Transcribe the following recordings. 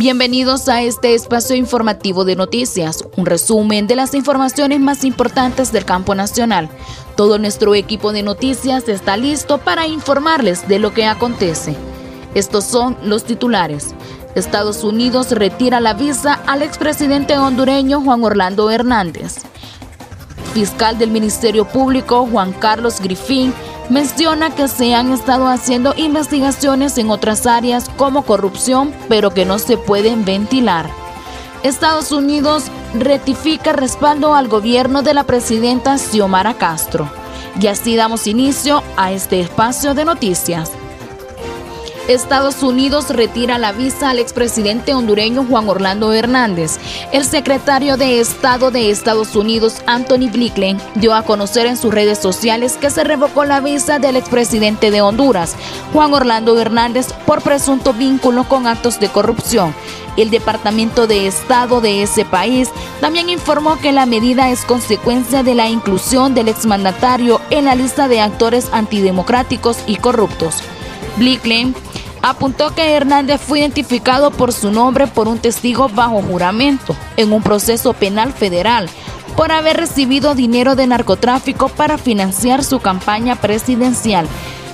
Bienvenidos a este espacio informativo de noticias, un resumen de las informaciones más importantes del campo nacional. Todo nuestro equipo de noticias está listo para informarles de lo que acontece. Estos son los titulares. Estados Unidos retira la visa al expresidente hondureño Juan Orlando Hernández. Fiscal del Ministerio Público Juan Carlos Grifín menciona que se han estado haciendo investigaciones en otras áreas como corrupción, pero que no se pueden ventilar. Estados Unidos retifica respaldo al gobierno de la presidenta Xiomara Castro. Y así damos inicio a este espacio de noticias. Estados Unidos retira la visa al expresidente hondureño Juan Orlando Hernández. El secretario de Estado de Estados Unidos, Anthony Blinken, dio a conocer en sus redes sociales que se revocó la visa del expresidente de Honduras, Juan Orlando Hernández, por presunto vínculo con actos de corrupción. El Departamento de Estado de ese país también informó que la medida es consecuencia de la inclusión del exmandatario en la lista de actores antidemocráticos y corruptos. Blinken apuntó que Hernández fue identificado por su nombre por un testigo bajo juramento en un proceso penal federal por haber recibido dinero de narcotráfico para financiar su campaña presidencial.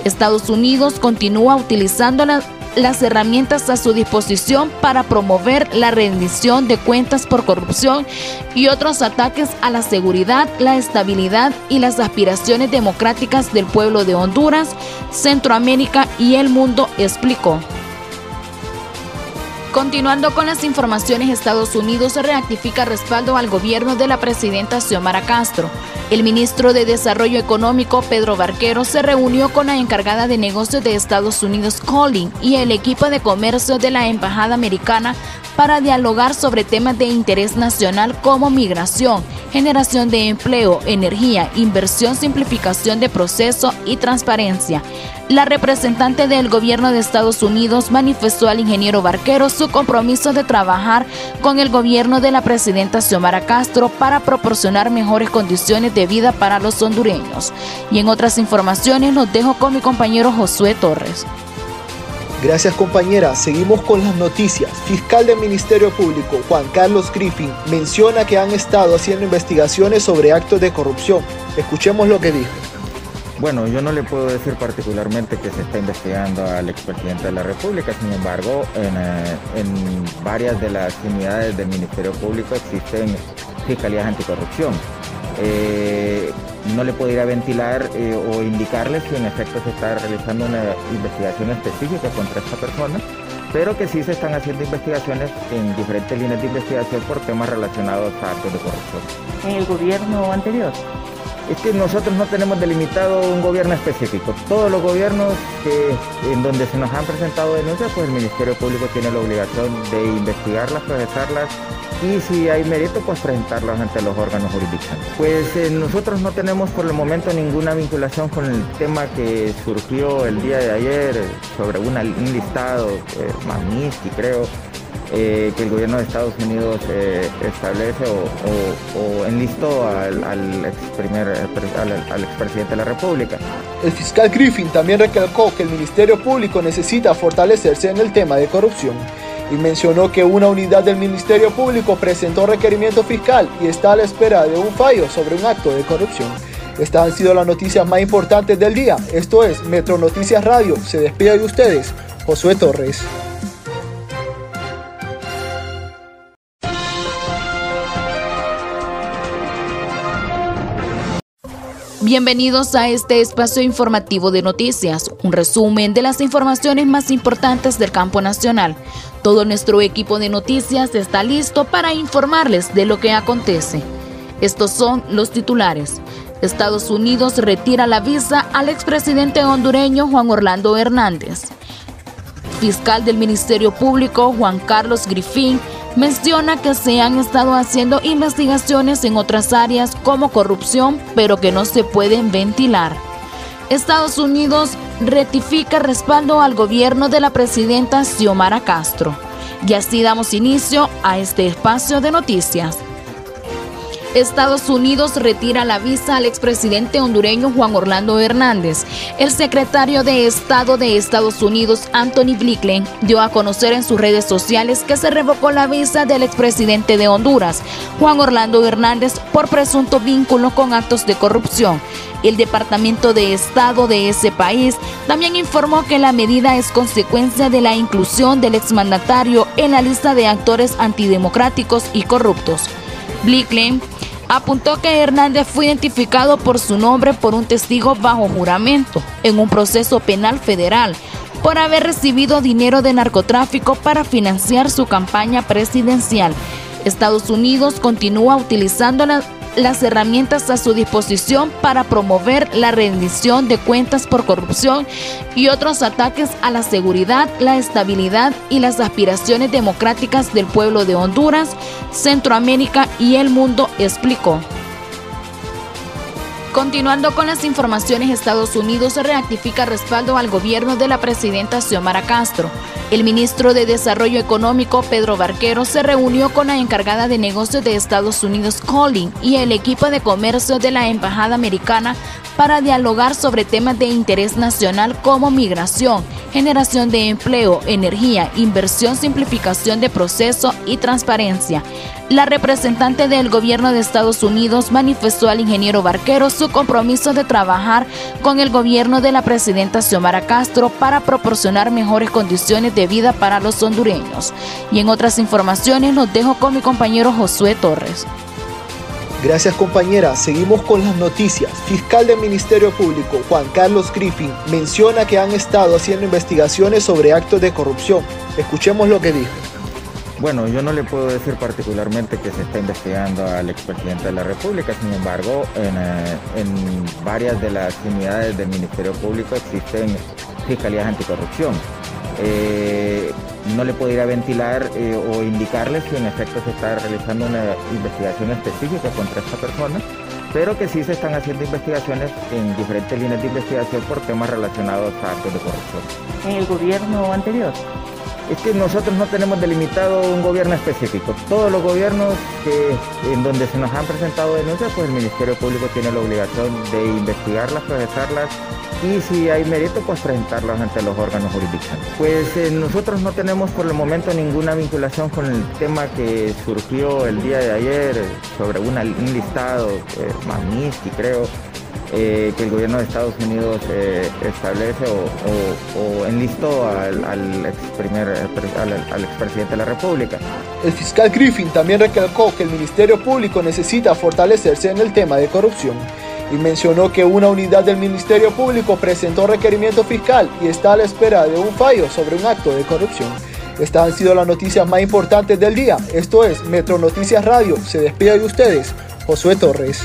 Estados Unidos continúa utilizando la las herramientas a su disposición para promover la rendición de cuentas por corrupción y otros ataques a la seguridad, la estabilidad y las aspiraciones democráticas del pueblo de Honduras, Centroamérica y el mundo, explicó. Continuando con las informaciones, Estados Unidos reactifica respaldo al gobierno de la presidenta Xiomara Castro. El ministro de Desarrollo Económico, Pedro Barquero, se reunió con la encargada de negocios de Estados Unidos, Colin, y el equipo de comercio de la Embajada Americana para dialogar sobre temas de interés nacional como migración, generación de empleo, energía, inversión, simplificación de proceso y transparencia. La representante del gobierno de Estados Unidos manifestó al ingeniero Barquero su compromiso de trabajar con el gobierno de la presidenta Xiomara Castro para proporcionar mejores condiciones de vida para los hondureños. Y en otras informaciones los dejo con mi compañero Josué Torres. Gracias compañera, seguimos con las noticias. Fiscal del Ministerio Público, Juan Carlos Griffin, menciona que han estado haciendo investigaciones sobre actos de corrupción. Escuchemos lo que dijo. Bueno, yo no le puedo decir particularmente que se está investigando al expresidente de la República, sin embargo, en, eh, varias de las unidades del Ministerio Público existen fiscalías anticorrupción. Eh, no le puedo ir a ventilar eh, o indicarle si en efecto se está realizando una investigación específica contra esta persona, pero que sí se están haciendo investigaciones en diferentes líneas de investigación por temas relacionados a actos de corrupción. ¿En el gobierno anterior? Es que nosotros no tenemos delimitado un gobierno específico. Todos los gobiernos que, en donde se nos han presentado denuncias, pues el Ministerio Público tiene la obligación de investigarlas, procesarlas y si hay mérito, pues presentarlas ante los órganos jurisdiccionales. Pues eh, nosotros no tenemos por el momento ninguna vinculación con el tema que surgió el día de ayer sobre un listado, eh, Magnitsky creo, eh, que el gobierno de Estados Unidos eh, establece o, enlistó al, ex primer, al, expresidente de la República. El fiscal Griffin también recalcó que el Ministerio Público necesita fortalecerse en el tema de corrupción y mencionó que una unidad del Ministerio Público presentó requerimiento fiscal y está a la espera de un fallo sobre un acto de corrupción. Estas han sido las noticias más importantes del día. Esto es Metro Noticias Radio. Se despide de ustedes, Josué Torres. Bienvenidos a este espacio informativo de noticias, un resumen de las informaciones más importantes del campo nacional. Todo nuestro equipo de noticias está listo para informarles de lo que acontece. Estos son los titulares. Estados Unidos retira la visa al expresidente hondureño Juan Orlando Hernández. Fiscal del Ministerio Público Juan Carlos Grifín menciona que se han estado haciendo investigaciones en otras áreas como corrupción, pero que no se pueden ventilar. Estados Unidos retifica respaldo al gobierno de la presidenta Xiomara Castro. Y así damos inicio a este espacio de noticias. Estados Unidos retira la visa al expresidente hondureño Juan Orlando Hernández. El secretario de Estado de Estados Unidos, Anthony Blinken, dio a conocer en sus redes sociales que se revocó la visa del expresidente de Honduras, Juan Orlando Hernández, por presunto vínculo con actos de corrupción. El Departamento de Estado de ese país también informó que la medida es consecuencia de la inclusión del exmandatario en la lista de actores antidemocráticos y corruptos. Blinken apuntó que Hernández fue identificado por su nombre por un testigo bajo juramento en un proceso penal federal por haber recibido dinero de narcotráfico para financiar su campaña presidencial. Estados Unidos continúa utilizando la las herramientas a su disposición para promover la rendición de cuentas por corrupción y otros ataques a la seguridad, la estabilidad y las aspiraciones democráticas del pueblo de Honduras, Centroamérica y el mundo, explicó. Continuando con las informaciones, Estados Unidos reactifica respaldo al gobierno de la presidenta Xiomara Castro. El ministro de Desarrollo Económico, Pedro Barquero, se reunió con la encargada de negocios de Estados Unidos, Colin, y el equipo de comercio de la Embajada Americana para dialogar sobre temas de interés nacional como migración, generación de empleo, energía, inversión, simplificación de proceso y transparencia. La representante del gobierno de Estados Unidos manifestó al ingeniero Barquero su compromiso de trabajar con el gobierno de la presidenta Xiomara Castro para proporcionar mejores condiciones de vida para los hondureños. Y en otras informaciones los dejo con mi compañero Josué Torres. Gracias compañera, seguimos con las noticias. Fiscal del Ministerio Público, Juan Carlos Griffin, menciona que han estado haciendo investigaciones sobre actos de corrupción. Escuchemos lo que dijo. Bueno, yo no le puedo decir particularmente que se está investigando al expresidente de la República, sin embargo, en, eh, varias de las unidades del Ministerio Público existen fiscalías anticorrupción. Eh, no le puedo ir a ventilar eh, o indicarle si en efecto se está realizando una investigación específica contra esta persona, pero que sí se están haciendo investigaciones en diferentes líneas de investigación por temas relacionados a actos de corrupción. ¿En el gobierno anterior? Es que nosotros no tenemos delimitado un gobierno específico. Todos los gobiernos que, en donde se nos han presentado denuncias, pues el Ministerio Público tiene la obligación de investigarlas, procesarlas y si hay mérito, pues presentarlas ante los órganos jurisdiccionales. Pues eh, nosotros no tenemos por el momento ninguna vinculación con el tema que surgió el día de ayer sobre un listado, eh, Magnitsky creo, eh, que el gobierno de Estados Unidos eh, establece o, enlistó al, ex primer, al, expresidente de la República. El fiscal Griffin también recalcó que el Ministerio Público necesita fortalecerse en el tema de corrupción y mencionó que una unidad del Ministerio Público presentó requerimiento fiscal y está a la espera de un fallo sobre un acto de corrupción. Estas han sido las noticias más importantes del día. Esto es Metro Noticias Radio. Se despide de ustedes, Josué Torres.